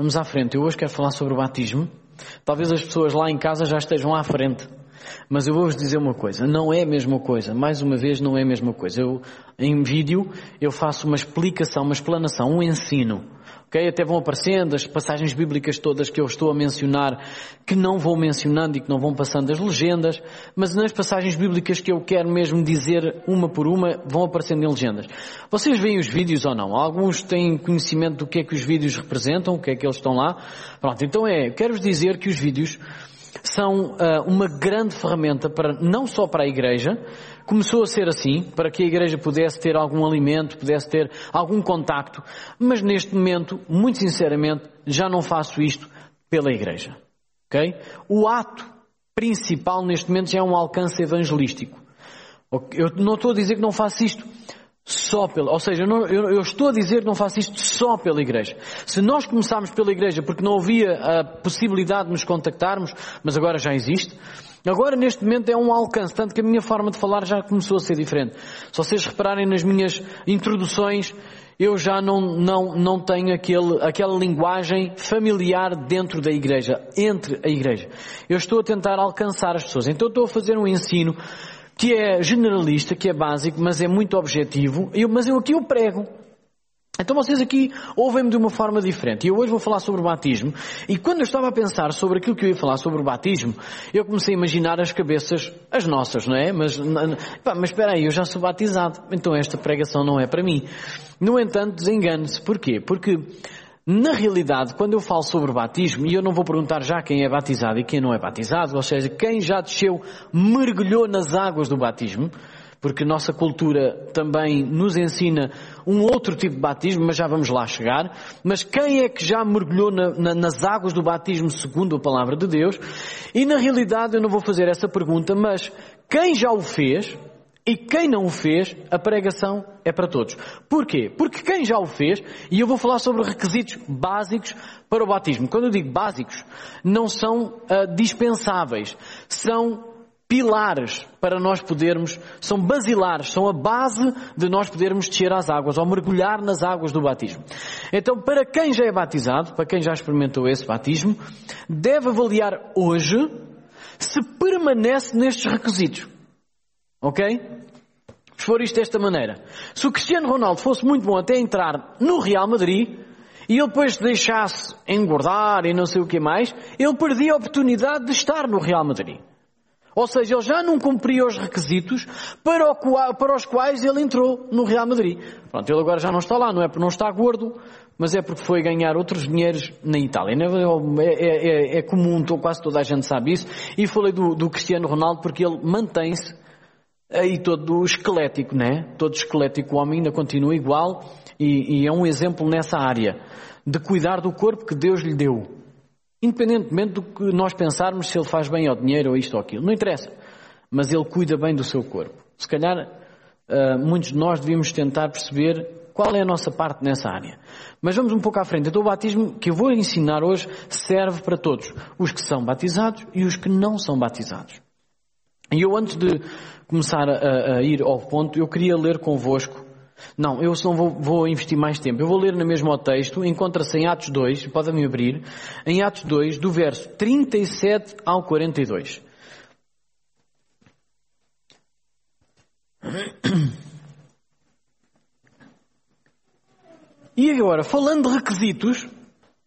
Vamos à frente. Eu hoje quero falar sobre o batismo. Talvez as pessoas lá em casa já estejam à frente. Mas eu vou-vos dizer uma coisa, não é a mesma coisa. Mais uma vez, não é a mesma coisa. Eu, em vídeo, eu faço uma explicação, uma explanação, um ensino. Okay? Até vão aparecendo as passagens bíblicas todas que eu estou a mencionar, que não vou mencionando e que não vão passando as legendas, mas nas passagens bíblicas que eu quero mesmo dizer uma por uma, vão aparecendo em legendas. Vocês veem os vídeos ou não? Alguns têm conhecimento do que é que os vídeos representam, o que é que eles estão lá. Pronto, então é, quero-vos dizer que os vídeos são uh, uma grande ferramenta para, não só para a igreja, começou a ser assim, para que a igreja pudesse ter algum alimento, pudesse ter algum contacto, mas neste momento, muito sinceramente, já não faço isto pela igreja. Ok? O ato principal neste momento já é um alcance evangelístico. Eu não estou a dizer que não faço isto só pela, ou seja, eu, não, eu, eu, estou a dizer que não faço isto só pela igreja. Se nós começarmos pela igreja porque não havia a possibilidade de nos contactarmos, mas agora já existe, agora neste momento é um alcance, tanto que a minha forma de falar já começou a ser diferente. Se vocês repararem nas minhas introduções, eu já não, não, não tenho aquele, aquela linguagem familiar dentro da igreja, entre a igreja. Eu estou a tentar alcançar as pessoas. Então estou a fazer um ensino que é generalista, que é básico, mas é muito objetivo, eu, mas eu aqui eu prego. Então vocês aqui ouvem-me de uma forma diferente. E eu hoje vou falar sobre o batismo. E quando eu estava a pensar sobre aquilo que eu ia falar sobre o batismo, eu comecei a imaginar as cabeças, as nossas, não é? Mas, pá, mas espera aí, eu já sou batizado. Então esta pregação não é para mim. No entanto, desengane-se. Porquê? Porque na realidade, quando eu falo sobre batismo, e eu não vou perguntar já quem é batizado e quem não é batizado, ou seja, quem já desceu, mergulhou nas águas do batismo, porque nossa cultura também nos ensina um outro tipo de batismo, mas já vamos lá chegar. Mas quem é que já mergulhou na, na, nas águas do batismo segundo a palavra de Deus? E na realidade eu não vou fazer essa pergunta, mas quem já o fez, e quem não o fez, a pregação é para todos. Porquê? Porque quem já o fez, e eu vou falar sobre requisitos básicos para o batismo. Quando eu digo básicos, não são uh, dispensáveis, são pilares para nós podermos, são basilares, são a base de nós podermos descer às águas ou mergulhar nas águas do batismo. Então, para quem já é batizado, para quem já experimentou esse batismo, deve avaliar hoje se permanece nestes requisitos. Ok? Se for isto desta maneira. Se o Cristiano Ronaldo fosse muito bom até entrar no Real Madrid e ele depois deixasse engordar e não sei o que mais, ele perdia a oportunidade de estar no Real Madrid. Ou seja, ele já não cumpria os requisitos para, o, para, os quais ele entrou no Real Madrid. Pronto, ele agora já não está lá, não é porque não está gordo, mas é porque foi ganhar outros dinheiros na Itália. É, é, é, é comum, quase toda a gente sabe isso. E falei do, do Cristiano Ronaldo porque ele mantém-se aí todo esquelético, né? Todo esquelético, homem ainda continua igual e, e, é um exemplo nessa área de cuidar do corpo que Deus lhe deu. Independentemente do que nós pensarmos se ele faz bem ao dinheiro ou isto ou aquilo. Não interessa. Mas ele cuida bem do seu corpo. Se calhar uh, muitos de nós devíamos tentar perceber qual é a nossa parte nessa área. Mas vamos um pouco à frente. Então o batismo que eu vou ensinar hoje serve para todos. Os que são batizados e os que não são batizados. E eu antes de começar a, a, ir ao ponto, eu queria ler convosco. Não, eu não vou, vou investir mais tempo. Eu vou ler no mesmo texto, encontra-se em Atos 2, podem-me abrir, em Atos 2, do verso 37 ao 42. E agora, falando de requisitos,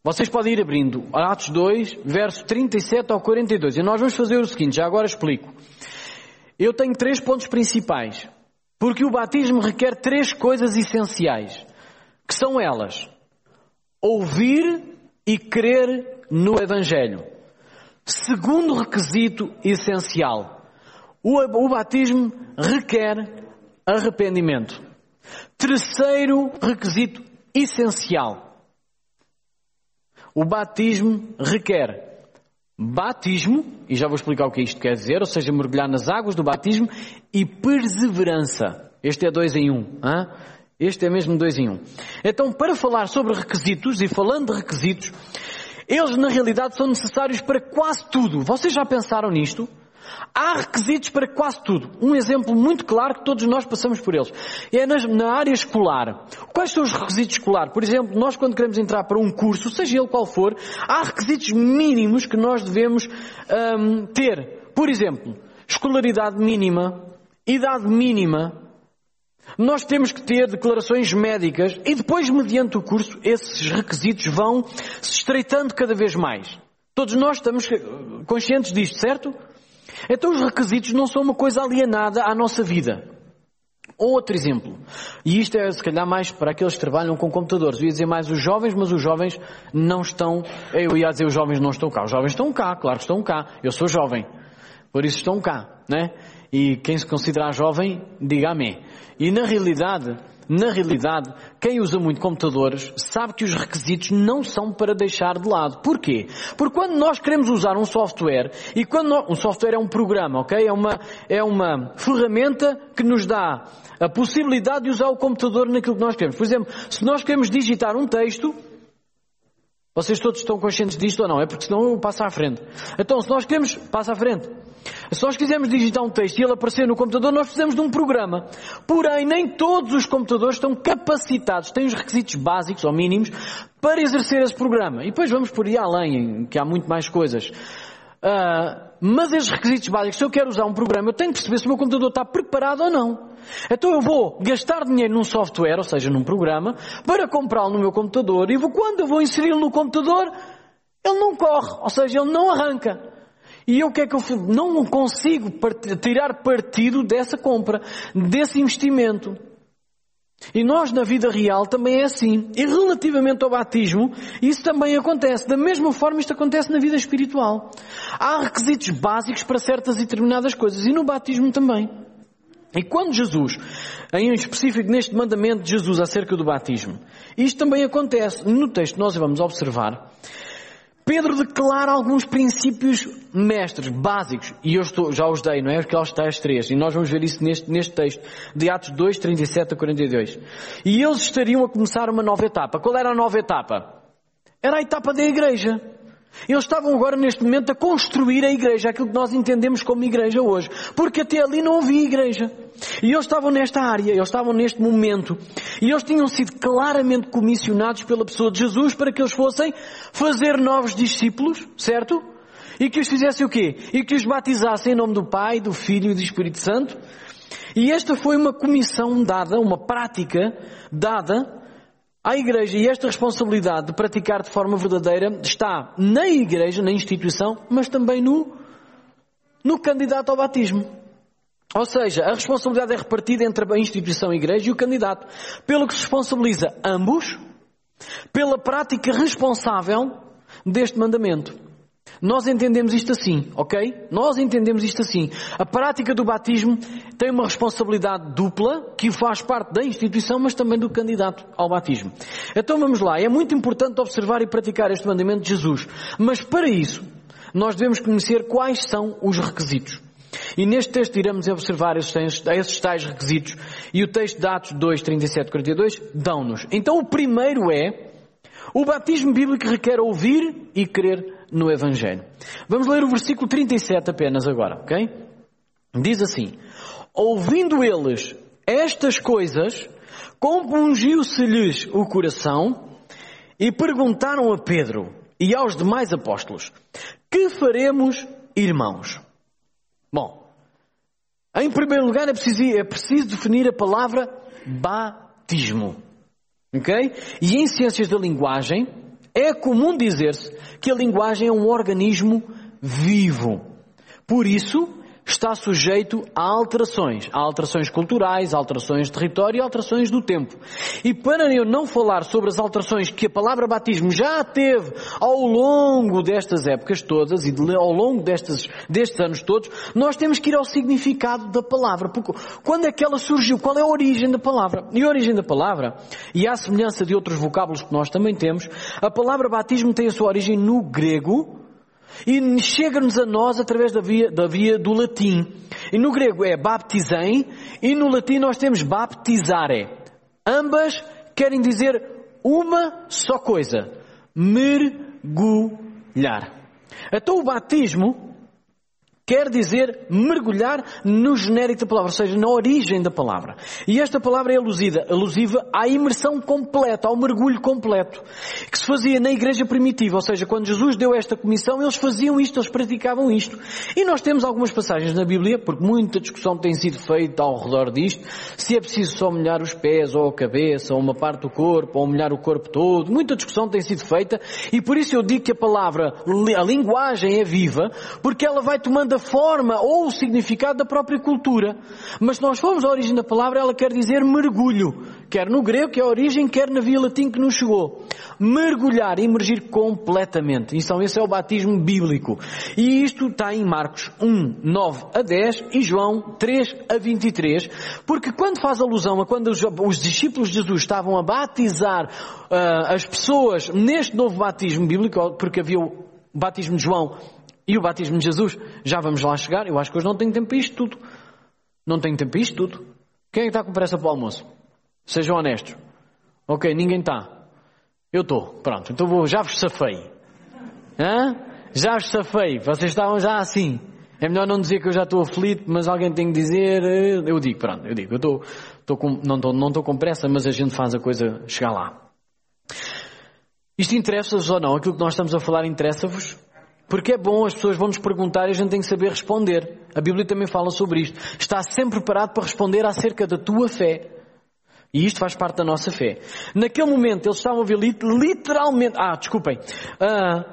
vocês podem ir abrindo Atos 2, verso 37 ao 42. E nós vamos fazer o seguinte, já agora explico. Eu tenho três pontos principais. Porque o batismo requer três coisas essenciais. Que são elas: ouvir e crer no Evangelho. Segundo requisito essencial: o, batismo requer arrependimento. Terceiro requisito essencial: o batismo requer batismo, e já vou explicar o que isto quer dizer, ou seja, mergulhar nas águas do batismo, e perseverança. Este é dois em um. Hein? Este é mesmo dois em um. Então, para falar sobre requisitos, e falando de requisitos, eles na realidade são necessários para quase tudo. Vocês já pensaram nisto? Há requisitos para quase tudo. Um exemplo muito claro que todos nós passamos por eles. É na área escolar. Quais são os requisitos escolares? Por exemplo, nós quando queremos entrar para um curso, seja ele qual for, há requisitos mínimos que nós devemos hum, ter. Por exemplo, escolaridade mínima, idade mínima, nós temos que ter declarações médicas e depois, mediante o curso, esses requisitos vão se estreitando cada vez mais. Todos nós estamos conscientes disto, certo? Então os requisitos não são uma coisa alienada à nossa vida. Outro exemplo, e isto é se calhar mais para aqueles que trabalham com computadores. Eu ia dizer mais os jovens, mas os jovens não estão. Eu ia dizer os jovens não estão cá. Os jovens estão cá, claro que estão cá. Eu sou jovem, por isso estão cá, né? E quem se considerar jovem, diga amém. E na realidade, na realidade, quem usa muito computadores sabe que os requisitos não são para deixar de lado. Porquê? Porque quando nós queremos usar um software, e quando nós, um software é um programa, ok? É uma, é uma ferramenta que nos dá a possibilidade de usar o computador naquilo que nós queremos. Por exemplo, se nós queremos digitar um texto, vocês todos estão conscientes disto ou não? É porque senão eu passo à frente. Então, se nós queremos, passa à frente. Se nós quisermos digitar um texto e ele aparecer no computador, nós precisamos de um programa. Porém, nem todos os computadores estão capacitados, têm os requisitos básicos ou mínimos para exercer esse programa. E depois vamos por aí além, que há muito mais coisas. Uh, mas esses requisitos básicos, se eu quero usar um programa, eu tenho que perceber se o meu computador está preparado ou não. Então eu vou gastar dinheiro num software, ou seja, num programa, para comprá-lo no meu computador e quando eu vou inseri-lo no computador, ele não corre, ou seja, ele não arranca. E o que é que eu não consigo tirar partido dessa compra, desse investimento. E nós na vida real também é assim. E relativamente ao batismo, isso também acontece. Da mesma forma isto acontece na vida espiritual. Há requisitos básicos para certas e determinadas coisas. E no batismo também. E quando Jesus, em específico neste mandamento de Jesus acerca do batismo, isto também acontece. No texto nós vamos observar Pedro declara alguns princípios mestres, básicos, e eu estou, já os dei, não é? Aqueles tais três, e nós vamos ver isso neste, neste texto, de Atos 2, 37 a 42. E eles estariam a começar uma nova etapa. Qual era a nova etapa? Era a etapa da igreja. Eles estavam agora neste momento a construir a igreja, aquilo que nós entendemos como igreja hoje. Porque até ali não havia igreja. E eles estavam nesta área, eles estavam neste momento. E eles tinham sido claramente comissionados pela pessoa de Jesus para que eles fossem fazer novos discípulos, certo? E que os fizessem o quê? E que os batizassem em nome do Pai, do Filho e do Espírito Santo. E esta foi uma comissão dada, uma prática dada à Igreja e esta responsabilidade de praticar de forma verdadeira está na Igreja, na instituição, mas também no, no candidato ao batismo. Ou seja, a responsabilidade é repartida entre a instituição a Igreja e o candidato, pelo que se responsabiliza ambos pela prática responsável deste mandamento. Nós entendemos isto assim, ok? Nós entendemos isto assim. A prática do batismo tem uma responsabilidade dupla que faz parte da instituição, mas também do candidato ao batismo. Então vamos lá. É muito importante observar e praticar este mandamento de Jesus. Mas para isso, nós devemos conhecer quais são os requisitos. E neste texto iremos observar esses, esses tais requisitos. E o texto de Atos 2, 37 42 dão-nos. Então o primeiro é o batismo bíblico requer ouvir e crer no Evangelho. Vamos ler o versículo 37 apenas agora, ok? Diz assim: Ouvindo eles estas coisas, compungiu-se-lhes o coração e perguntaram a Pedro e aos demais apóstolos: Que faremos, irmãos? Bom, em primeiro lugar é preciso, é preciso definir a palavra batismo. Ok? E em ciências da linguagem, é comum dizer-se que a linguagem é um organismo vivo. Por isso, está sujeito a alterações. A alterações culturais, alterações de território e alterações do tempo. E para eu não falar sobre as alterações que a palavra batismo já teve ao longo destas épocas todas e ao longo destes, destes anos todos, nós temos que ir ao significado da palavra. Porque quando é que ela surgiu? Qual é a origem da palavra? E a origem da palavra, e à semelhança de outros vocábulos que nós também temos, a palavra batismo tem a sua origem no grego, e chega-nos a nós através da via, da via do latim. E no grego é baptizem e no latim nós temos baptizare. Ambas querem dizer uma só coisa: mergulhar. Então o batismo quer dizer mergulhar no genérico da palavra, ou seja, na origem da palavra. E esta palavra é alusida, alusiva à imersão completa, ao mergulho completo, que se fazia na igreja primitiva, ou seja, quando Jesus deu esta comissão, eles faziam isto, eles praticavam isto. E nós temos algumas passagens na Bíblia, porque muita discussão tem sido feita ao redor disto, se é preciso só molhar os pés, ou a cabeça, ou uma parte do corpo, ou molhar o corpo todo, muita discussão tem sido feita, e por isso eu digo que a palavra, a linguagem é viva, porque ela vai tomando da forma ou o significado da própria cultura. Mas se nós formos à origem da palavra, ela quer dizer mergulho. Quer no grego, que é a origem, quer na via latim que nos chegou. Mergulhar, emergir completamente. Então esse é o batismo bíblico. E isto está em Marcos 1, 9 a 10 e João 3 a 23. Porque quando faz alusão a quando os, os discípulos de Jesus estavam a batizar uh, as pessoas neste novo batismo bíblico, porque havia o batismo de João e o batismo de Jesus, já vamos lá chegar. Eu acho que hoje não tenho tempo para isto tudo. Não tenho tempo para isto tudo. Quem é que está com pressa para o almoço? Sejam honestos. Ok, ninguém está. Eu estou. Pronto, então vou, já vos safei. Hã? Já vos safei. Vocês estavam já assim. É melhor não dizer que eu já estou aflito, mas alguém tem que dizer. Eh, eu digo, pronto, eu digo. Eu estou, estou com, não, estou, não estou com pressa, mas a gente faz a coisa chegar lá. Isto interessa-vos ou não? Aquilo que nós estamos a falar interessa-vos? Porque é bom, as pessoas vão nos perguntar e a gente tem que saber responder. A Bíblia também fala sobre isto. Está sempre preparado para responder acerca da tua fé. E isto faz parte da nossa fé. Naquele momento eles estavam a ver literalmente. Ah, desculpem. Ah,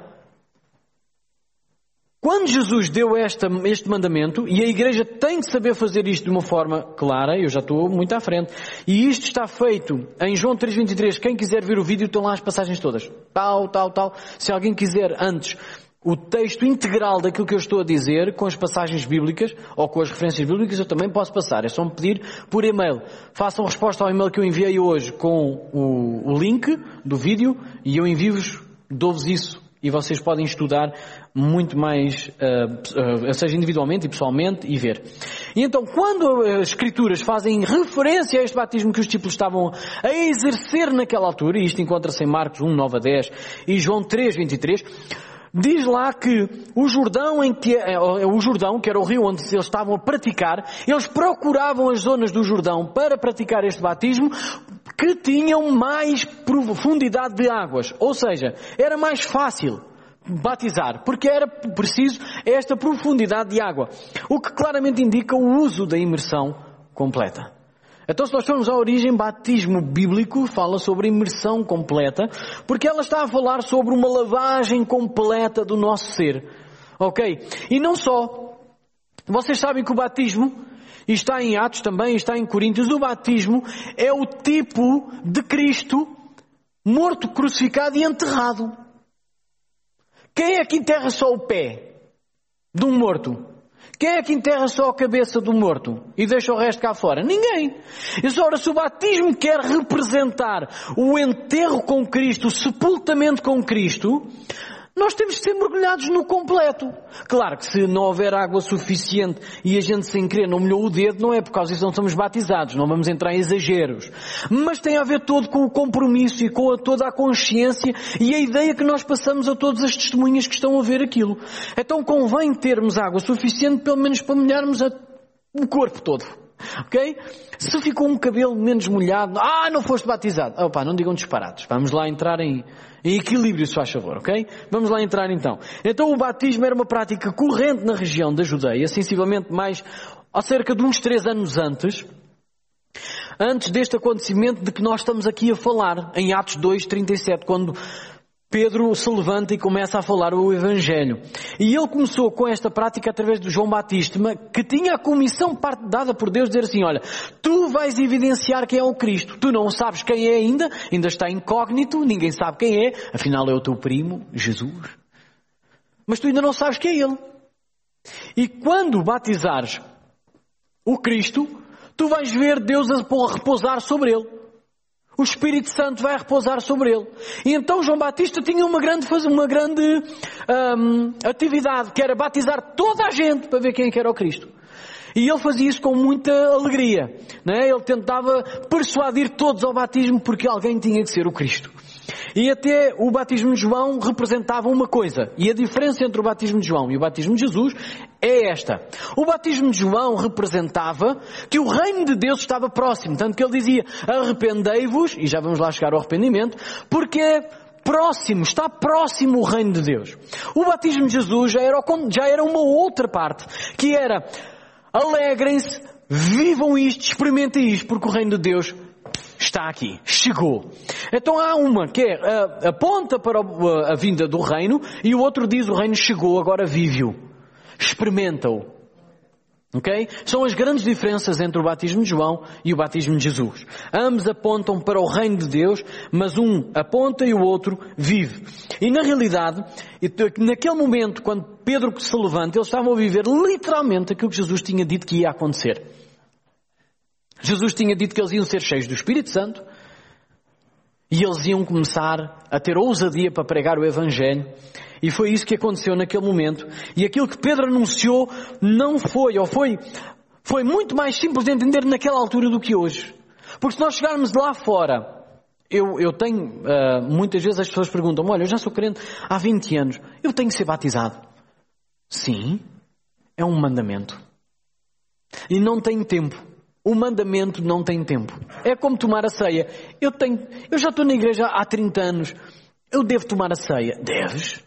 quando Jesus deu esta, este mandamento, e a igreja tem que saber fazer isto de uma forma clara, eu já estou muito à frente, e isto está feito em João 3.23, quem quiser ver o vídeo estão lá as passagens todas. Tal, tal, tal. Se alguém quiser antes o texto integral daquilo que eu estou a dizer, com as passagens bíblicas ou com as referências bíblicas, eu também posso passar. É só me pedir por e-mail. Façam resposta ao e-mail que eu enviei hoje com o, o link do vídeo e eu envio-vos, dou-vos isso e vocês podem estudar muito mais, uh, uh, seja individualmente e pessoalmente, e ver. E então, quando as Escrituras fazem referência a este batismo que os discípulos estavam a exercer naquela altura, e isto encontra-se em Marcos 1, 9 a 10 e João 3, 23, Diz lá que o Jordão, em que, é, é, o Jordão, que era o rio onde eles estavam a praticar, eles procuravam as zonas do Jordão para praticar este batismo que tinham mais profundidade de águas. Ou seja, era mais fácil batizar, porque era preciso esta profundidade de água. O que claramente indica o uso da imersão completa. Então, se nós formos à origem, batismo bíblico fala sobre imersão completa, porque ela está a falar sobre uma lavagem completa do nosso ser. Ok? E não só. Vocês sabem que o batismo, e está em Atos também, está em Coríntios, o batismo é o tipo de Cristo morto, crucificado e enterrado. Quem é que enterra só o pé de um morto? Quem é que enterra só a cabeça do morto e deixa o resto cá fora? Ninguém. E ora, se o batismo quer representar o enterro com Cristo, o sepultamento com Cristo, nós temos de ser mergulhados no completo. Claro que se não houver água suficiente e a gente sem querer não molhou o dedo, não é por causa disso não somos batizados, não vamos entrar em exageros. Mas tem a ver todo com o compromisso e com a, toda a consciência e a ideia que nós passamos a todas as testemunhas que estão a ver aquilo. Então convém termos água suficiente pelo menos para molharmos a, o corpo todo. Ok? Se ficou um cabelo menos molhado, ah, não foste batizado. Opa, não digam disparados. Vamos lá entrar em, em equilíbrio, se faz favor, ok? Vamos lá entrar então. Então o batismo era uma prática corrente na região da Judeia, sensivelmente mais, há cerca de uns três anos antes, antes deste acontecimento de que nós estamos aqui a falar, em Atos 2, 37, quando Pedro se levanta e começa a falar o Evangelho. E ele começou com esta prática através de João Batista, que tinha a comissão dada por Deus de dizer assim, olha, tu vais evidenciar quem é o Cristo. Tu não sabes quem é ainda, ainda está incógnito, ninguém sabe quem é, afinal é o teu primo, Jesus. Mas tu ainda não sabes quem é Ele. E quando batizares o Cristo, tu vais ver Deus a repousar sobre Ele o Espírito Santo vai repousar sobre ele. E então João Batista tinha uma grande, uma grande um, atividade, que era batizar toda a gente para ver quem é era o Cristo. E ele fazia isso com muita alegria. Não é? Ele tentava persuadir todos ao batismo porque alguém tinha que ser o Cristo. E até o batismo de João representava uma coisa. E a diferença entre o batismo de João e o batismo de Jesus é esta. O batismo de João representava que o reino de Deus estava próximo. Tanto que ele dizia, arrependei-vos, e já vamos lá chegar ao arrependimento, porque próximo, está próximo o reino de Deus. O batismo de Jesus já era, já era uma outra parte, que era, alegrem-se, vivam isto, experimentem isto, porque o reino de Deus está aqui, chegou. Então há uma que é, uh, aponta para a, a vinda do reino e o outro diz o reino chegou, agora vive-o. Experimenta-o. Ok? São as grandes diferenças entre o batismo de João e o batismo de Jesus. Ambos apontam para o reino de Deus, mas um aponta e o outro vive. E na realidade, naquele momento, quando Pedro se levanta, eles estavam a viver literalmente aquilo que Jesus tinha dito que ia acontecer. Jesus tinha dito que eles iam ser cheios do Espírito Santo e eles iam começar a ter ousadia para pregar o Evangelho. E foi isso que aconteceu naquele momento. E aquilo que Pedro anunciou não foi, ou foi, foi muito mais simples de entender naquela altura do que hoje. Porque se nós chegarmos lá fora, eu, eu tenho, uh, muitas vezes as pessoas perguntam olha, eu já sou crente há 20 anos, eu tenho que ser batizado. Sim, é um mandamento. E não tenho tempo. O mandamento não tem tempo. É como tomar a ceia. Eu tenho, eu já estou na igreja há 30 anos. Eu devo tomar a ceia. Deves?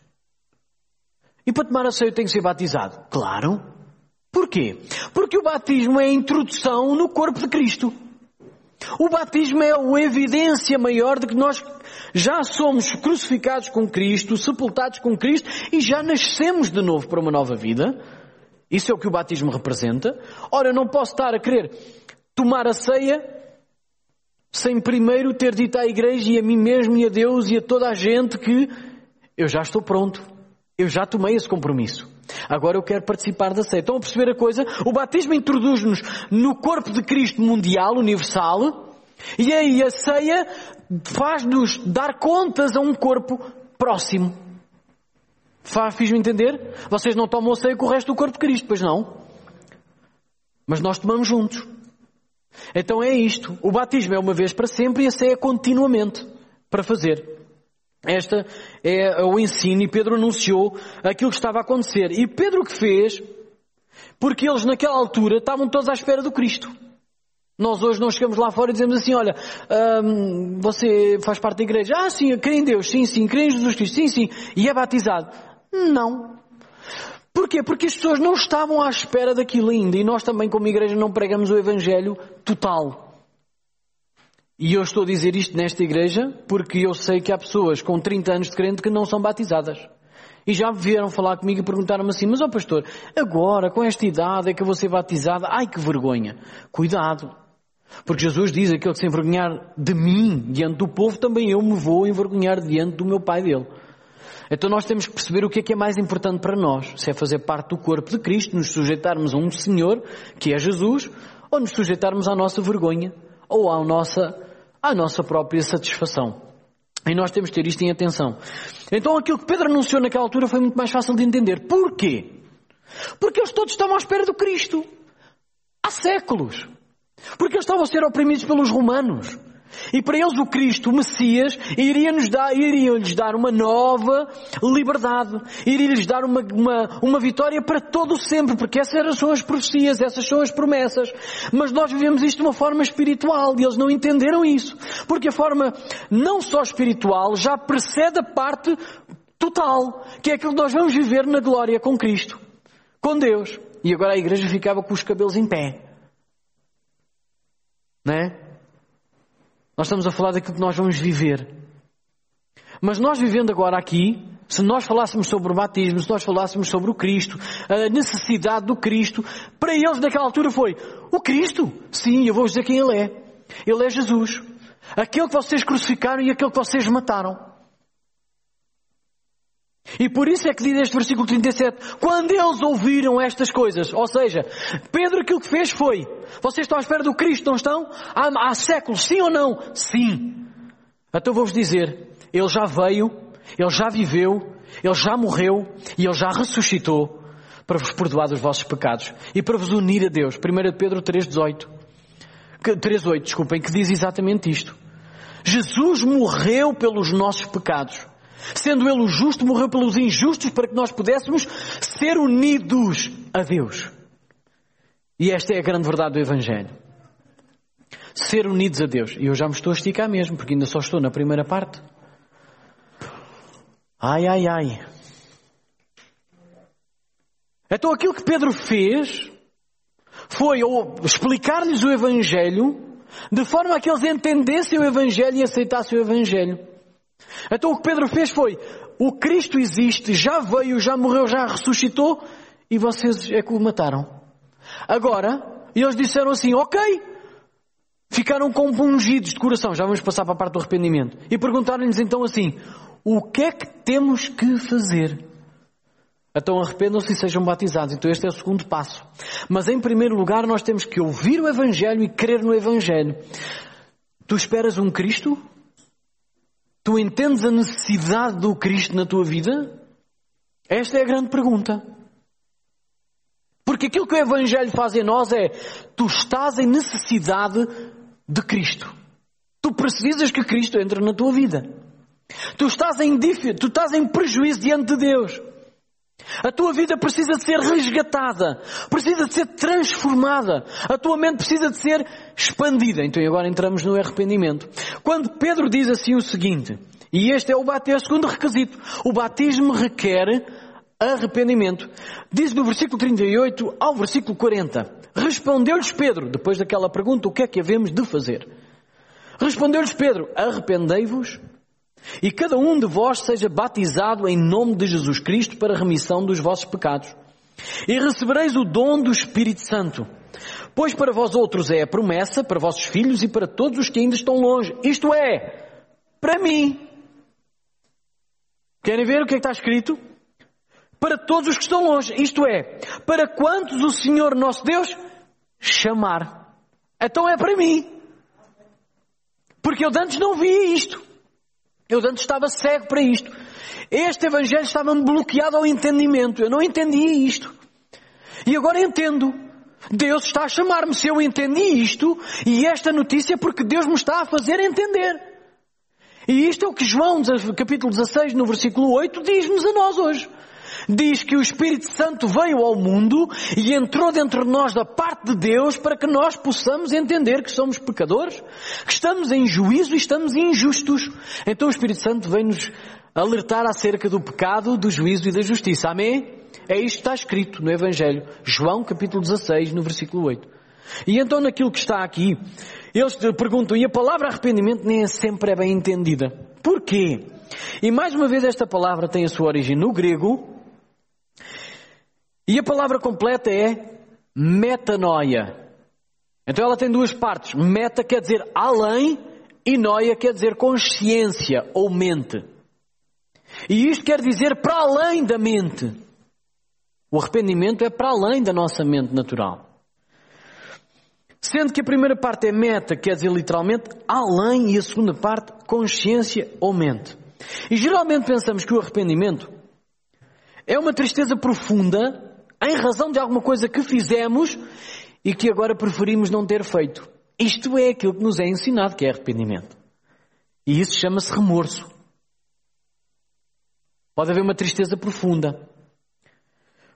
E para tomar a ceia eu tenho que ser batizado? Claro. Porquê? Porque o batismo é a introdução no corpo de Cristo. O batismo é a evidência maior de que nós já somos crucificados com Cristo, sepultados com Cristo e já nascemos de novo para uma nova vida. Isso é o que o batismo representa. Ora, eu não posso estar a querer tomar a ceia sem primeiro ter dito à igreja e a mim mesmo e a Deus e a toda a gente que eu já estou pronto. Eu já tomei esse compromisso. Agora eu quero participar da ceia. Estão a perceber a coisa? O batismo introduz-nos no corpo de Cristo mundial, universal, e aí a ceia faz-nos dar contas a um corpo próximo. Fiz-me entender? Vocês não tomam a ceia com o resto do corpo de Cristo, pois não? Mas nós tomamos juntos. Então é isto. O batismo é uma vez para sempre e ceia é continuamente para fazer. Esta é o ensino e Pedro anunciou aquilo que estava a acontecer. E Pedro o que fez? Porque eles naquela altura estavam todos à espera do Cristo. Nós hoje não chegamos lá fora e dizemos assim, olha, hum, você faz parte da igreja. Ah, sim, crê em Deus. Sim, sim. Crê em Jesus Cristo. Sim, sim. E é batizado. Não. Porquê? Porque as pessoas não estavam à espera daquilo ainda e nós também, como igreja, não pregamos o Evangelho total. E eu estou a dizer isto nesta igreja porque eu sei que há pessoas com 30 anos de crente que não são batizadas. E já vieram falar comigo e perguntaram-me assim, mas ó oh, pastor, agora com esta idade é que eu vou ser batizada? Ai que vergonha! Cuidado! Porque Jesus diz, aquele que se envergonhar de mim diante do povo, também eu me vou envergonhar diante do meu Pai dele. Então nós temos que perceber o que é que é mais importante para nós. Se é fazer parte do corpo de Cristo, nos sujeitarmos a um Senhor, que é Jesus, ou nos sujeitarmos à nossa vergonha, ou à nossa, à nossa própria satisfação. E nós temos que ter isto em atenção. Então aquilo que Pedro anunciou naquela altura foi muito mais fácil de entender. Porquê? Porque eles todos estavam à espera do Cristo. Há séculos. Porque eles estavam a ser oprimidos pelos romanos. E para eles o Cristo, o Messias, iria-lhes dar, iria dar uma nova liberdade. Iria-lhes dar uma, uma, uma vitória para todo o sempre, porque essas são as profecias, essas são as promessas. Mas nós vivemos isto de uma forma espiritual e eles não entenderam isso. Porque a forma não só espiritual já precede a parte total, que é aquilo que nós vamos viver na glória com Cristo, com Deus. E agora a igreja ficava com os cabelos em pé. Não é? Nós estamos a falar daquilo que nós vamos viver. Mas nós vivendo agora aqui, se nós falássemos sobre o batismo, se nós falássemos sobre o Cristo, a necessidade do Cristo, para eles naquela altura foi o Cristo. Sim, eu vou dizer quem Ele é. Ele é Jesus. Aquele que vocês crucificaram e aquele que vocês mataram. E por isso é que diz este versículo 37, quando eles ouviram estas coisas, ou seja, Pedro aquilo que fez foi, vocês estão à espera do Cristo, não estão? Há, há séculos, sim ou não? Sim. Então vou-vos dizer, Ele já veio, Ele já viveu, Ele já morreu e Ele já ressuscitou para vos perdoar dos vossos pecados e para vos unir a Deus. 1 Pedro 3,18. 3,8, desculpem, que diz exatamente isto. Jesus morreu pelos nossos pecados. Sendo Ele o justo, morreu pelos injustos para que nós pudéssemos ser unidos a Deus. E esta é a grande verdade do Evangelho. Ser unidos a Deus. E eu já me estou a esticar mesmo, porque ainda só estou na primeira parte. Ai, ai, ai. Então aquilo que Pedro fez foi explicar-lhes o Evangelho de forma a que eles entendessem o Evangelho e aceitassem o Evangelho. Então o que Pedro fez foi, o Cristo existe, já veio, já morreu, já ressuscitou e vocês é que o mataram. Agora, eles disseram assim, ok, ficaram compungidos de coração, já vamos passar para a parte do arrependimento, e perguntaram-lhes então assim, o que é que temos que fazer? Então arrependam-se e sejam batizados. Então este é o segundo passo. Mas em primeiro lugar nós temos que ouvir o Evangelho e crer no Evangelho. Tu esperas um Cristo? Tu entendes a necessidade do Cristo na tua vida? Esta é a grande pergunta. Porque aquilo que o Evangelho faz em nós é, tu estás em necessidade de Cristo. Tu precisas que Cristo entre na tua vida. Tu estás em, tu estás em prejuízo diante de Deus. A tua vida precisa de ser resgatada, precisa de ser transformada, a tua mente precisa de ser expandida. Então agora entramos no arrependimento. Quando Pedro diz assim o seguinte, e este é o, batismo, é segundo requisito, o batismo requer arrependimento. Diz no versículo 38 ao versículo 40, respondeu-lhes Pedro, depois daquela pergunta, o que é que havemos de fazer? Respondeu-lhes Pedro, arrependei-vos e cada um de vós seja batizado em nome de Jesus Cristo para a remissão dos vossos pecados. E recebereis o dom do Espírito Santo. Pois para vós outros é a promessa, para vossos filhos e para todos os que ainda estão longe. Isto é, para mim. Querem ver o que é que está escrito? Para todos os que estão longe. Isto é, para quantos o Senhor nosso Deus chamar. Então é para mim. Porque eu antes não via isto. Eu antes estava cego para isto. Este Evangelho estava-me bloqueado ao entendimento. Eu não entendia isto. E agora entendo. Deus está a chamar-me. Se eu entendi isto, e esta notícia, porque Deus me está a fazer entender. E isto é o que João, capítulo 16, no versículo 8, diz-nos a nós hoje diz que o Espírito Santo veio ao mundo e entrou dentro de nós da parte de Deus para que nós possamos entender que somos pecadores, que estamos em juízo e estamos injustos. Então o Espírito Santo vem-nos alertar acerca do pecado, do juízo e da justiça. Amém? É isto que está escrito no Evangelho. João capítulo 16, no versículo 8. E então naquilo que está aqui, eles perguntam, e a palavra arrependimento nem sempre é bem entendida. Porquê? E mais uma vez esta palavra tem a sua origem no grego, e a palavra completa é metanoia. Então ela tem duas partes. Meta quer dizer além e noia quer dizer consciência ou mente. E isto quer dizer para além da mente. O arrependimento é para além da nossa mente natural. Sendo que a primeira parte é meta, quer dizer literalmente além, e a segunda parte consciência ou mente. E geralmente pensamos que o arrependimento é uma tristeza profunda em razão de alguma coisa que fizemos e que agora preferimos não ter feito. Isto é aquilo que nos é ensinado, que é arrependimento. E isso chama-se remorso. Pode haver uma tristeza profunda.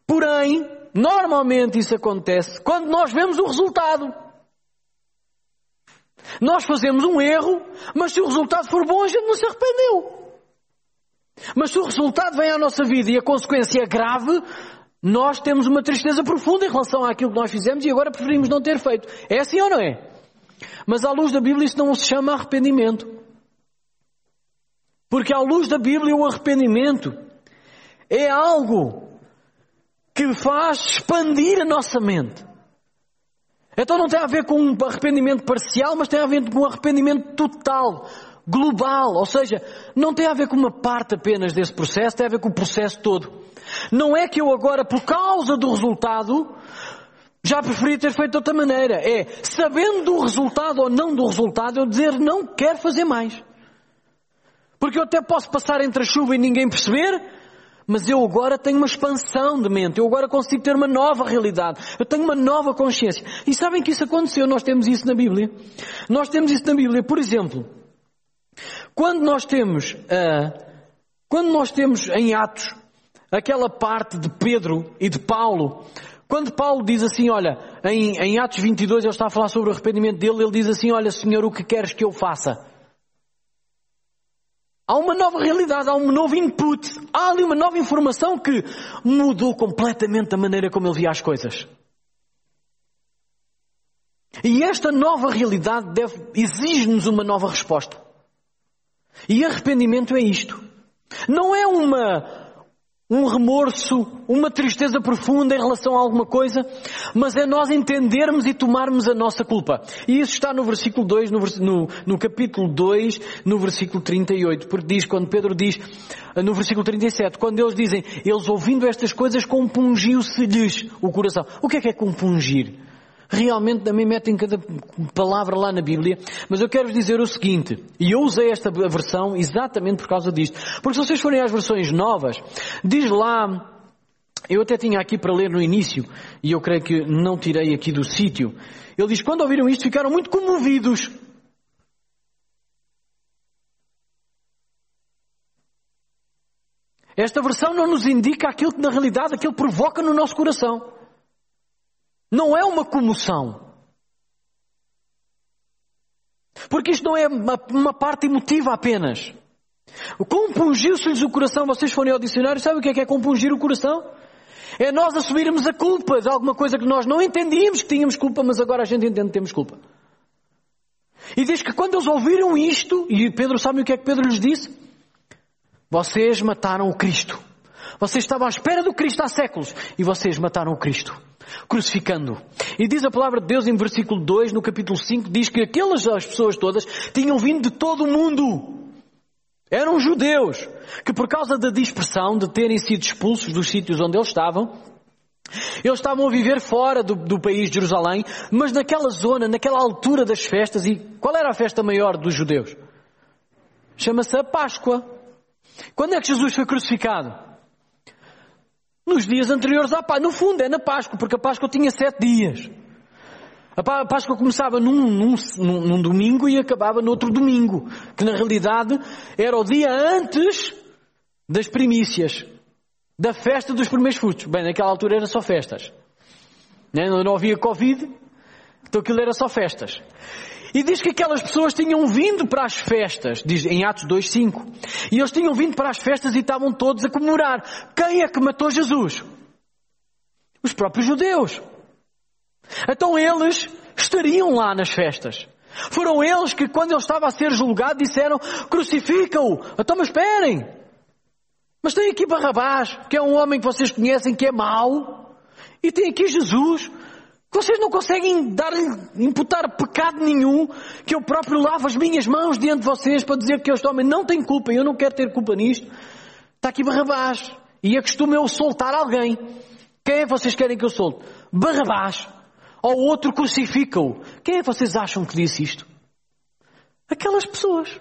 Porém, normalmente isso acontece quando nós vemos o resultado. Nós fazemos um erro, mas se o resultado for bom, a gente não se arrependeu. Mas se o resultado vem à nossa vida e a consequência é grave, nós temos uma tristeza profunda em relação àquilo que nós fizemos e agora preferimos não ter feito. É assim ou não é? Mas à luz da Bíblia isso não se chama arrependimento. Porque à luz da Bíblia o arrependimento é algo que faz expandir a nossa mente. Então não tem a ver com um arrependimento parcial, mas tem a ver com um arrependimento total, global. Ou seja, não tem a ver com uma parte apenas desse processo, tem a ver com o processo todo. Não é que eu agora, por causa do resultado, já preferia ter feito de outra maneira. É, sabendo do resultado ou não do resultado, eu dizer não quero fazer mais. Porque eu até posso passar entre a chuva e ninguém perceber, mas eu agora tenho uma expansão de mente, eu agora consigo ter uma nova realidade, eu tenho uma nova consciência. E sabem que isso aconteceu, nós temos isso na Bíblia. Nós temos isso na Bíblia. Por exemplo, Quando nós temos, uh, quando nós temos em Atos aquela parte de Pedro e de Paulo, quando Paulo diz assim, olha, em, em Atos 22 ele está a falar sobre o arrependimento dele, ele diz assim, olha Senhor, o que queres que eu faça? Há uma nova realidade, há um novo input, há ali uma nova informação que mudou completamente a maneira como ele via as coisas. E esta nova realidade exige-nos uma nova resposta. E arrependimento é isto. Não é uma um remorso, uma tristeza profunda em relação a alguma coisa, mas é nós entendermos e tomarmos a nossa culpa. E isso está no versículo 2, no, no, no, capítulo 2, no versículo 38, porque diz, quando Pedro diz, no versículo 37, quando eles dizem, eles ouvindo estas coisas, compungiu-se-lhes o coração. O que é que é compungir? Realmente também metem cada palavra lá na Bíblia, mas eu quero vos dizer o seguinte, e eu usei esta versão exatamente por causa disto, porque se vocês forem às versões novas, diz lá, eu até tinha aqui para ler no início, e eu creio que não tirei aqui do sítio, ele diz, quando ouviram isto ficaram muito comovidos, Esta versão não nos indica aquilo que na realidade aquilo provoca no nosso coração. Não é uma comoção. Porque isto não é uma, uma parte emotiva apenas. Compungiu-se-lhes o coração. Vocês forem ao dicionário, sabem o que é que é compungir o coração? É nós assumirmos a culpa de alguma coisa que nós não entendíamos que tínhamos culpa, mas agora a gente entende que temos culpa. E diz que quando eles ouviram isto, e Pedro sabe o que é que Pedro lhes disse? Vocês mataram o Cristo. Vocês estavam à espera do Cristo há séculos e vocês mataram o Cristo crucificando. E diz a palavra de Deus em versículo 2, no capítulo 5, diz que aquelas as pessoas todas tinham vindo de todo o mundo. Eram judeus que por causa da dispersão, de terem sido expulsos dos sítios onde eles estavam, eles estavam a viver fora do, do país de Jerusalém, mas naquela zona, naquela altura das festas, e qual era a festa maior dos judeus? Chama-se a Páscoa. Quando é que Jesus foi crucificado? Nos dias anteriores à Páscoa. No fundo é na Páscoa, porque a Páscoa tinha sete dias. A Páscoa começava num, num, num, domingo e acabava no outro domingo, que na realidade era o dia antes das primícias, da festa dos primeiros frutos. Bem, naquela altura era só festas. Né? Não havia Covid, então aquilo era só festas. E diz que aquelas pessoas tinham vindo para as festas, diz em Atos 2.5. E eles tinham vindo para as festas e estavam todos a comemorar. Quem é que matou Jesus? Os próprios judeus. Então eles estariam lá nas festas. Foram eles que, quando ele estava a ser julgado, disseram: crucifica-o. Então, mas esperem. Mas tem aqui Barrabás, que é um homem que vocês conhecem que é mau. E tem aqui Jesus, vocês não conseguem dar, imputar pecado nenhum, que eu próprio lavo as minhas mãos diante de vocês para dizer que este homem não tem culpa eu não quero ter culpa nisto. Está aqui Barrabás. E acostumo eu soltar alguém. Quem é que vocês querem que eu solte? Barrabás. Ou outro crucifica-o. Quem é que vocês acham que disse isto? Aquelas pessoas.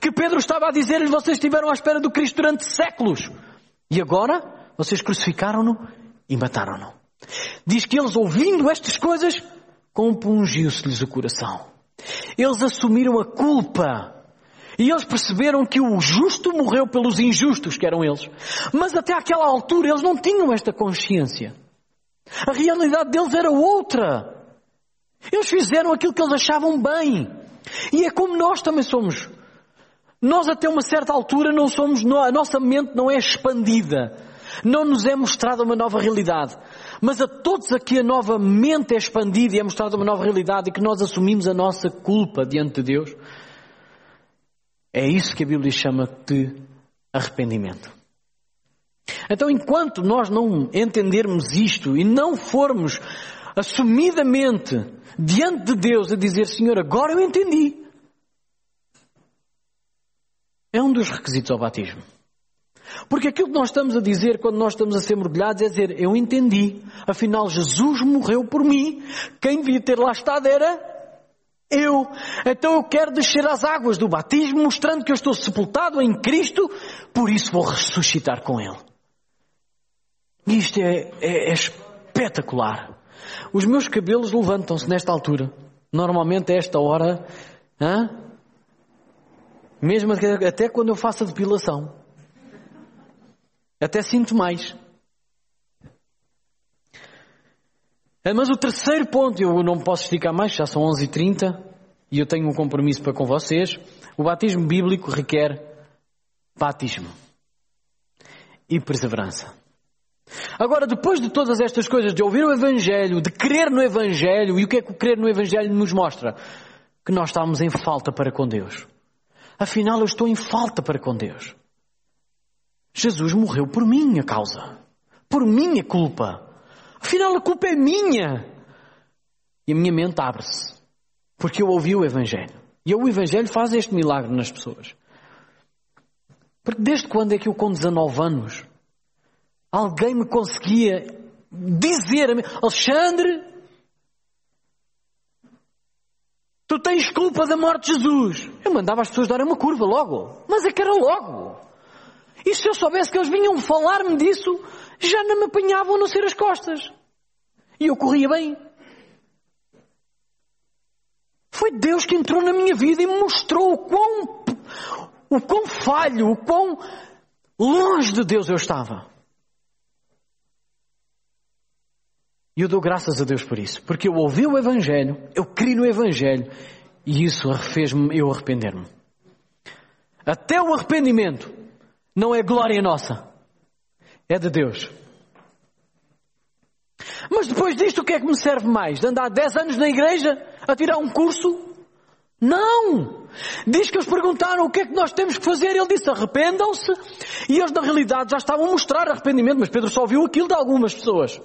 Que Pedro estava a dizer-lhes, vocês estiveram à espera do Cristo durante séculos. E agora, vocês crucificaram-no e mataram-no. Diz que eles, ouvindo estas coisas, compungiu-se-lhes o coração. Eles assumiram a culpa. E eles perceberam que o justo morreu pelos injustos, que eram eles. Mas até aquela altura eles não tinham esta consciência. A realidade deles era outra. Eles fizeram aquilo que eles achavam bem. E é como nós também somos. Nós até uma certa altura não somos, a nossa mente não é expandida. Não nos é mostrada uma nova realidade. Mas a todos aqui a nova mente é expandida e é mostrada uma nova realidade e que nós assumimos a nossa culpa diante de Deus. É isso que a Bíblia chama de arrependimento. Então, enquanto nós não entendermos isto e não formos assumidamente diante de Deus a dizer, Senhor, agora eu entendi. É um dos requisitos ao batismo. Porque aquilo que nós estamos a dizer quando nós estamos a ser mergulhados é dizer, eu entendi, afinal Jesus morreu por mim, quem devia ter lá estado era eu. Então eu quero descer às águas do batismo, mostrando que eu estou sepultado em Cristo, por isso vou ressuscitar com Ele. Isto é, é, é espetacular. Os meus cabelos levantam-se nesta altura. Normalmente a esta hora? Mesmo até quando eu faço a depilação. Até sinto mais. É, mas o terceiro ponto, eu não posso esticar mais, já são 11h30 e eu tenho um compromisso para com vocês. O batismo bíblico requer batismo e perseverança. Agora, depois de todas estas coisas, de ouvir o Evangelho, de crer no Evangelho, e o que é que o crer no Evangelho nos mostra? Que nós estamos em falta para com Deus. Afinal, eu estou em falta para com Deus. Jesus morreu por minha causa, por minha culpa. Afinal, a culpa é minha. E a minha mente abre-se, porque eu ouvi o Evangelho. E o Evangelho faz este milagre nas pessoas. Porque desde quando é que eu, com 19 anos, alguém me conseguia dizer a mim, Alexandre, tu tens culpa da morte de Jesus. Eu mandava as pessoas darem uma curva logo. Mas é que era logo. E se eu soubesse que eles vinham falar-me disso, já não me apanhavam a não ser as costas. E eu corria bem. Foi Deus que entrou na minha vida e me mostrou o quão, o quão falho, o quão longe de Deus eu estava. E eu dou graças a Deus por isso, porque eu ouvi o Evangelho, eu criei no Evangelho e isso fez-me eu arrepender-me. Até o arrependimento não é glória nossa, é de Deus. Mas depois disto, o que é que me serve mais? De andar 10 anos na igreja a tirar um curso? Não! Diz que eles perguntaram o que é que nós temos que fazer. Ele disse arrependam-se. E eles, na realidade, já estavam a mostrar arrependimento. Mas Pedro só viu aquilo de algumas pessoas.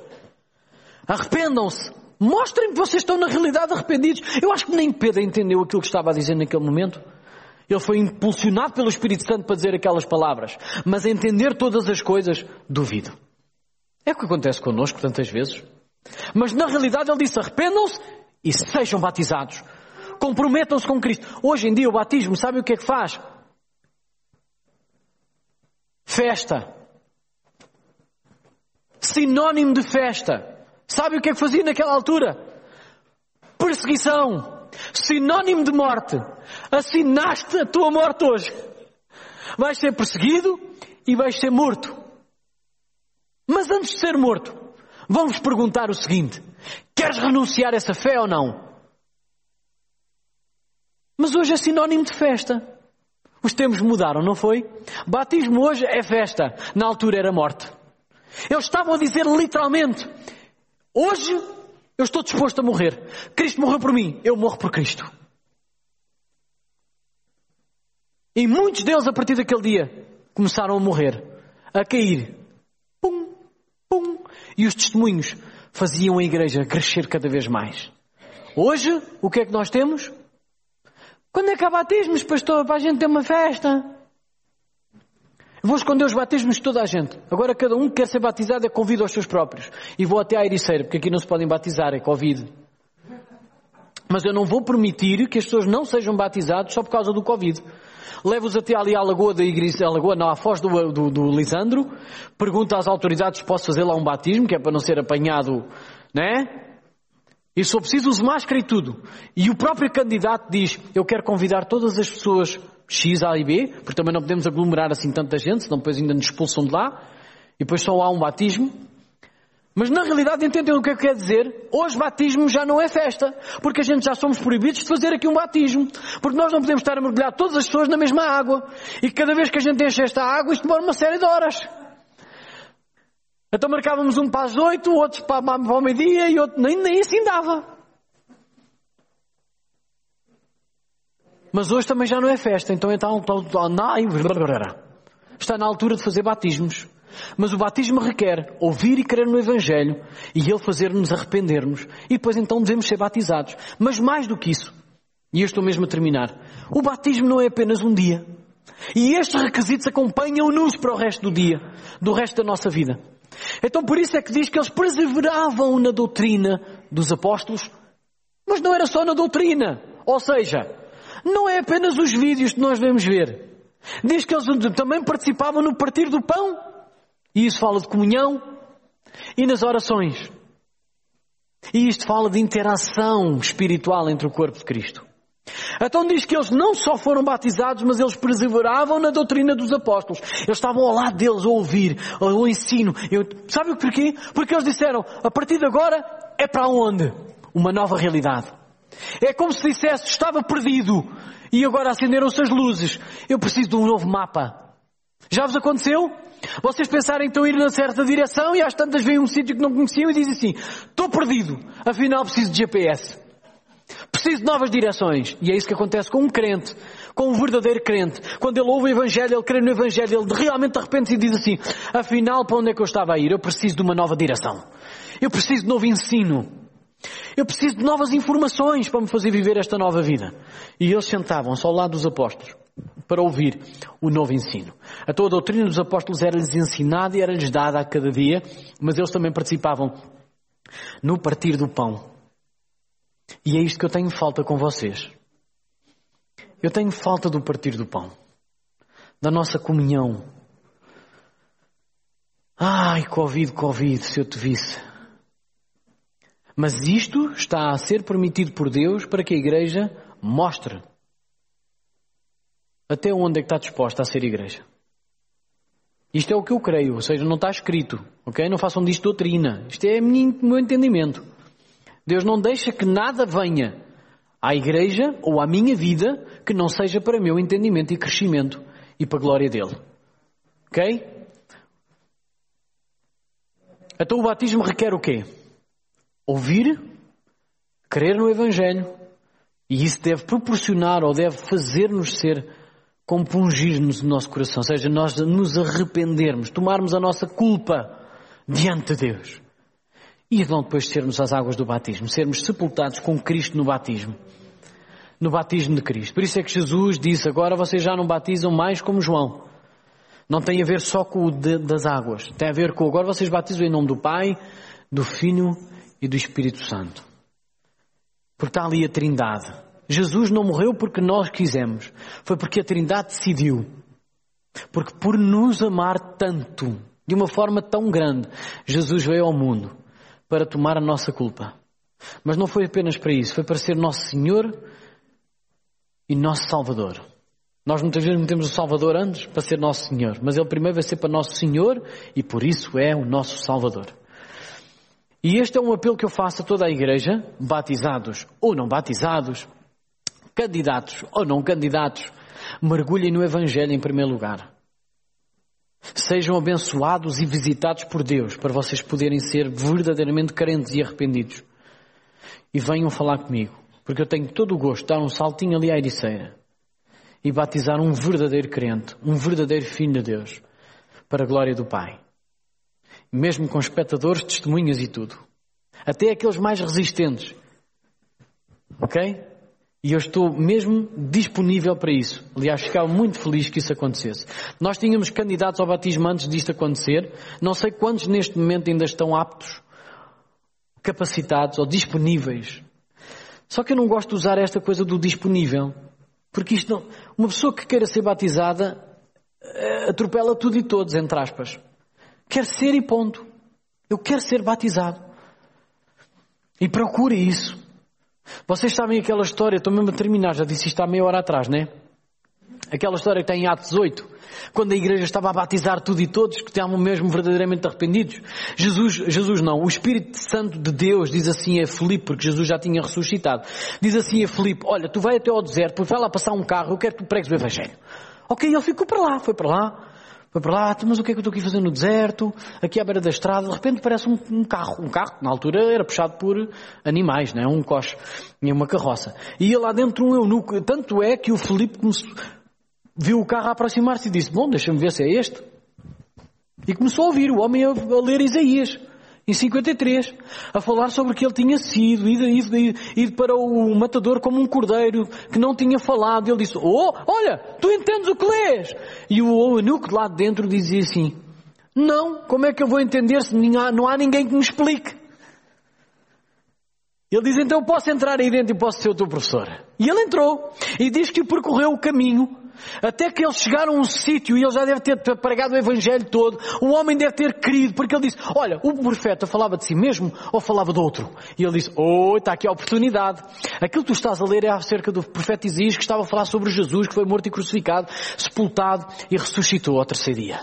Arrependam-se. Mostrem que vocês estão na realidade arrependidos. Eu acho que nem Pedro entendeu aquilo que estava a dizer naquele momento. Ele foi impulsionado pelo Espírito Santo para dizer aquelas palavras. Mas entender todas as coisas, duvido. É o que acontece connosco tantas vezes. Mas na realidade ele disse: arrependam-se e sejam batizados. Comprometam-se com Cristo. Hoje em dia o batismo, sabe o que é que faz? Festa. Sinónimo de festa. Sabe o que é que fazia naquela altura? Perseguição. Sinónimo de morte. Assinaste a tua morte hoje. Vais ser perseguido e vais ser morto. Mas antes de ser morto, vamos perguntar o seguinte: queres renunciar a essa fé ou não? Mas hoje é sinónimo de festa. Os tempos mudaram, não foi? Batismo hoje é festa, na altura era morte. Eles estavam a dizer literalmente: Hoje eu estou disposto a morrer. Cristo morreu por mim, eu morro por Cristo. E muitos deles, a partir daquele dia, começaram a morrer, a cair. Pum, pum. E os testemunhos faziam a igreja crescer cada vez mais. Hoje, o que é que nós temos? Quando é que há batismos, pastor, para a gente ter uma festa? Vou esconder os batismos de toda a gente. Agora cada um que quer ser batizado é convido aos seus próprios. E vou até à Ericeira, porque aqui não se podem batizar, é Covid. Mas eu não vou permitir que as pessoas não sejam batizadas só por causa do Covid. Levo-os até ali à lagoa da igreja, à lagoa, não, à foz do, do, do Lisandro, pergunto às autoridades se posso fazer lá um batismo, que é para não ser apanhado, né? E se preciso, uso máscara e tudo. E o próprio candidato diz, eu quero convidar todas as pessoas X, A e B, porque também não podemos aglomerar assim tanta gente, senão depois ainda nos expulsam de lá, e depois só há um batismo. Mas na realidade entendem o que é que quer dizer? Hoje batismo já não é festa, porque a gente já somos proibidos de fazer aqui um batismo, porque nós não podemos estar a mergulhar todas as pessoas na mesma água, e cada vez que a gente enche esta água, isto demora uma série de horas. Então marcávamos um para as oito, outro para, para o meio-dia, e outro nem, nem assim dava. Mas hoje também já não é festa, então então está na altura de fazer batismos. Mas o batismo requer ouvir e crer no Evangelho e ele fazer-nos arrependermos e depois então devemos ser batizados. Mas mais do que isso, e eu estou mesmo a terminar, o batismo não é apenas um dia. E estes requisitos acompanham-nos para o resto do dia, do resto da nossa vida. Então por isso é que diz que eles perseveravam na doutrina dos apóstolos, mas não era só na doutrina. Ou seja, não é apenas os vídeos que nós devemos ver. Diz que eles também participavam no partir do pão. E isso fala de comunhão e nas orações. E isto fala de interação espiritual entre o corpo de Cristo. Então diz que eles não só foram batizados, mas eles perseveravam na doutrina dos apóstolos. Eles estavam ao lado deles a ouvir o ensino. Eu, sabe porquê? Porque eles disseram, a partir de agora é para onde? Uma nova realidade. É como se dissesse, estava perdido e agora acenderam-se as luzes. Eu preciso de um novo mapa. Já vos aconteceu? Vocês estão a ir na certa direção e às tantas vêm um sítio que não conheciam e dizem assim, estou perdido, afinal preciso de GPS. Preciso de novas direções. E é isso que acontece com um crente, com um verdadeiro crente. Quando ele ouve o Evangelho, ele crê no Evangelho, ele realmente de repente se diz assim, afinal para onde é que eu estava a ir? Eu preciso de uma nova direção. Eu preciso de novo ensino. Eu preciso de novas informações para me fazer viver esta nova vida. E eles sentavam-se ao lado dos apóstolos para ouvir o novo ensino. A toda a doutrina dos apóstolos era-lhes ensinada e era-lhes dada a cada dia, mas eles também participavam no partir do pão. E é isto que eu tenho falta com vocês. Eu tenho falta do partir do pão, da nossa comunhão. Ai, Covid, Covid, se eu te visse. Mas isto está a ser permitido por Deus para que a igreja mostre até onde é que está disposta a ser igreja. Isto é o que eu creio, ou seja, não está escrito, ok? Não façam disto doutrina. Isto é o meu entendimento. Deus não deixa que nada venha à igreja ou à minha vida que não seja para meu entendimento e crescimento e para a glória dele. Ok? Então o batismo requer o quê? Ouvir, crer no Evangelho e isso deve proporcionar ou deve fazer-nos ser compungir-nos no nosso coração, ou seja, nós nos arrependermos, tomarmos a nossa culpa diante de Deus. E não depois sermos as águas do batismo, sermos sepultados com Cristo no batismo. No batismo de Cristo. Por isso é que Jesus disse, agora vocês já não batizam mais como João. Não tem a ver só com o de, das águas. Tem a ver com agora vocês batizam em nome do Pai, do Filho e do Espírito Santo. Porque está ali a Trindade. Jesus não morreu porque nós quisemos. Foi porque a Trindade decidiu. Porque por nos amar tanto, de uma forma tão grande, Jesus veio ao mundo para tomar a nossa culpa. Mas não foi apenas para isso, foi para ser nosso Senhor e nosso Salvador. Nós muitas vezes metemos o Salvador antes para ser nosso Senhor, mas Ele primeiro vai ser para nosso Senhor e por isso é o nosso Salvador. E este é um apelo que eu faço a toda a igreja, batizados ou não batizados, candidatos ou não candidatos, mergulhem no Evangelho em primeiro lugar. Sejam abençoados e visitados por Deus para vocês poderem ser verdadeiramente crentes e arrependidos. E venham falar comigo, porque eu tenho todo o gosto de dar um saltinho ali à Ericeira e batizar um verdadeiro crente, um verdadeiro filho de Deus, para a glória do Pai. Mesmo com espectadores, testemunhas e tudo. Até aqueles mais resistentes. Ok? E eu estou mesmo disponível para isso. Aliás, ficava muito feliz que isso acontecesse. Nós tínhamos candidatos ao batismo antes disto acontecer. Não sei quantos neste momento ainda estão aptos, capacitados ou disponíveis. Só que eu não gosto de usar esta coisa do disponível. Porque isto não... Uma pessoa que queira ser batizada eh, atropela tudo e todos, entre aspas. Quer ser e ponto. Eu quero ser batizado. E procure isso. Vocês sabem aquela história, estou mesmo a terminar, já disse isto há meia hora atrás, não é? Aquela história que tem em Atos 8, quando a igreja estava a batizar tudo e todos que estavam mesmo verdadeiramente arrependidos. Jesus, Jesus não, o Espírito Santo de Deus diz assim a Filipe, porque Jesus já tinha ressuscitado, diz assim a Filipe, olha, tu vai até ao deserto, depois vai lá passar um carro, eu quero que tu pregues o Evangelho. Ok, ele ficou para lá, foi para lá, foi para lá, mas o que é que eu estou aqui fazendo no deserto, aqui à beira da estrada, de repente parece um, um carro. Um carro que na altura era puxado por animais, não é? Um coche e uma carroça. E ia lá dentro um eunuco, tanto é que o começou, viu o carro aproximar-se e disse, bom, deixa-me ver se é este. E começou a ouvir o homem a, a ler Isaías em 53, a falar sobre que ele tinha sido, ido, ido, ido, para o matador como um cordeiro, que não tinha falado. Ele disse, oh, olha, tu entendes o que lês? E o eunuco lá dentro dizia assim, não, como é que eu vou entender se não há ninguém que me explique? Ele diz, então posso entrar aí dentro e posso ser o teu professor. E ele entrou, e diz que percorreu o caminho Até que eles chegaram a um sítio e ele já deve ter pregado o Evangelho todo. O homem deve ter querido, porque ele disse, olha, o profeta falava de si mesmo ou falava de outro? E ele disse, oh, está aqui a oportunidade. Aquilo que tu estás a ler é acerca do profeta Isaías que estava a falar sobre Jesus, que foi morto e crucificado, sepultado e ressuscitou ao terceiro dia.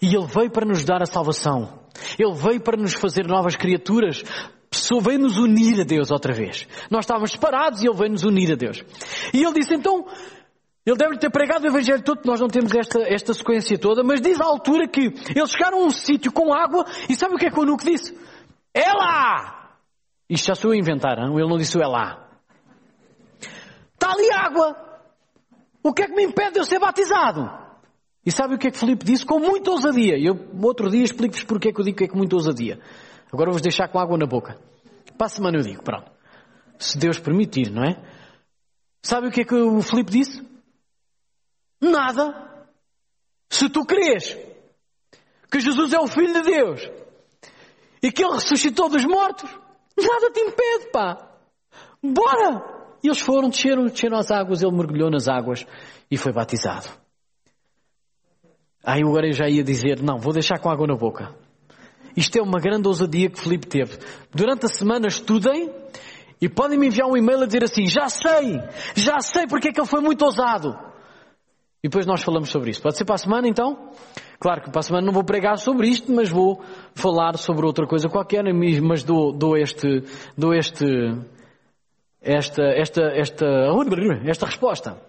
E ele veio para nos dar a salvação. Ele veio para nos fazer novas criaturas. Pessoa veio nos unir a Deus outra vez. Nós estávamos separados e ele veio nos unir a Deus. E ele disse, então, ele deve ter pregado o Evangelho todo, nós não temos esta, esta sequência toda, mas diz à altura que eles chegaram a um sítio com água e sabe o que é que o Nuque disse? É lá! Isto já sou eu a inventar, não? ele não disse é lá. Está ali água! O que é que me impede de eu ser batizado? E sabe o que é que Filipe disse? Com muita ousadia. Eu outro dia explico-vos porque é que eu digo que é com muita ousadia. Agora vou-vos deixar com água na boca. Para a semana eu digo, pronto. Se Deus permitir, não é? Sabe o que é que o Filipe disse? Nada. Se tu crês que Jesus é o Filho de Deus e que Ele ressuscitou dos mortos, nada te impede, pá. Bora! E eles foram, desceram, desceram as águas, ele mergulhou nas águas e foi batizado. Aí eu já ia dizer, não, vou deixar com água na boca. Isto é uma grande ousadia que Felipe teve. Durante a semana estudem e podem me enviar um e-mail a dizer assim, já sei, já sei porque é que ele foi muito ousado. E depois nós falamos sobre isso. Pode ser para a semana então? Claro que para a semana não vou pregar sobre isto, mas vou falar sobre outra coisa qualquer, mas dou, dou este, dou este, esta, esta, esta, esta resposta.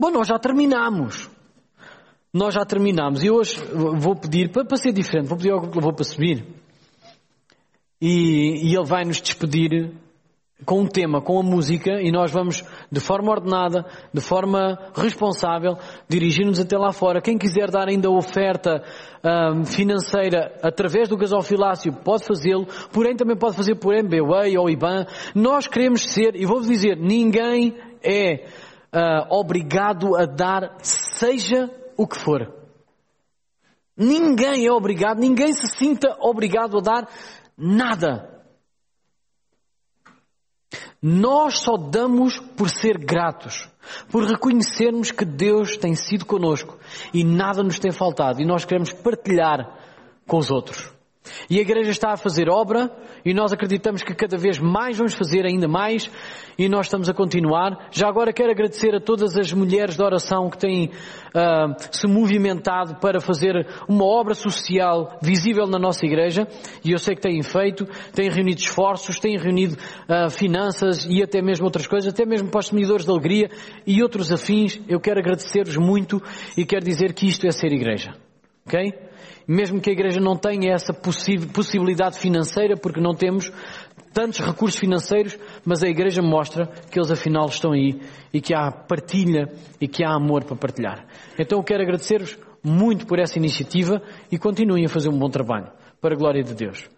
Bom, nós já terminamos. Nós já terminamos. E hoje vou pedir, para, para ser diferente, vou pedir ao vou para subir. E, e ele vai nos despedir com um tema, com a música, e nós vamos, de forma ordenada, de forma responsável, dirigir-nos até lá fora. Quem quiser dar ainda oferta financeira através do gasofilácio pode fazê-lo, porém também pode fazer por MBWay ou IBAN. Nós queremos ser, e vou-vos dizer, ninguém é uh, obrigado a dar, seja o que for. Ninguém é obrigado, ninguém se sinta obrigado a dar nada. Nós só damos por ser gratos, por reconhecermos que Deus tem sido conosco e nada nos tem faltado e nós queremos partilhar com os outros. E a igreja está a fazer obra e nós acreditamos que cada vez mais vamos fazer ainda mais e nós estamos a continuar. Já agora quero agradecer a todas as mulheres de oração que têm uh, se movimentado para fazer uma obra social visível na nossa igreja e eu sei que têm feito, têm reunido esforços, têm reunido uh, finanças e até mesmo outras coisas, até mesmo para os semidores de alegria e outros afins. Eu quero agradecer-vos muito e quero dizer que isto é ser igreja. Ok? Mesmo que a igreja não tenha essa possibilidade financeira, porque não temos tantos recursos financeiros, mas a igreja mostra que eles afinal estão aí e que há partilha e que há amor para partilhar. Então eu quero agradecer-vos muito por essa iniciativa e continuem a fazer um bom trabalho para a glória de Deus.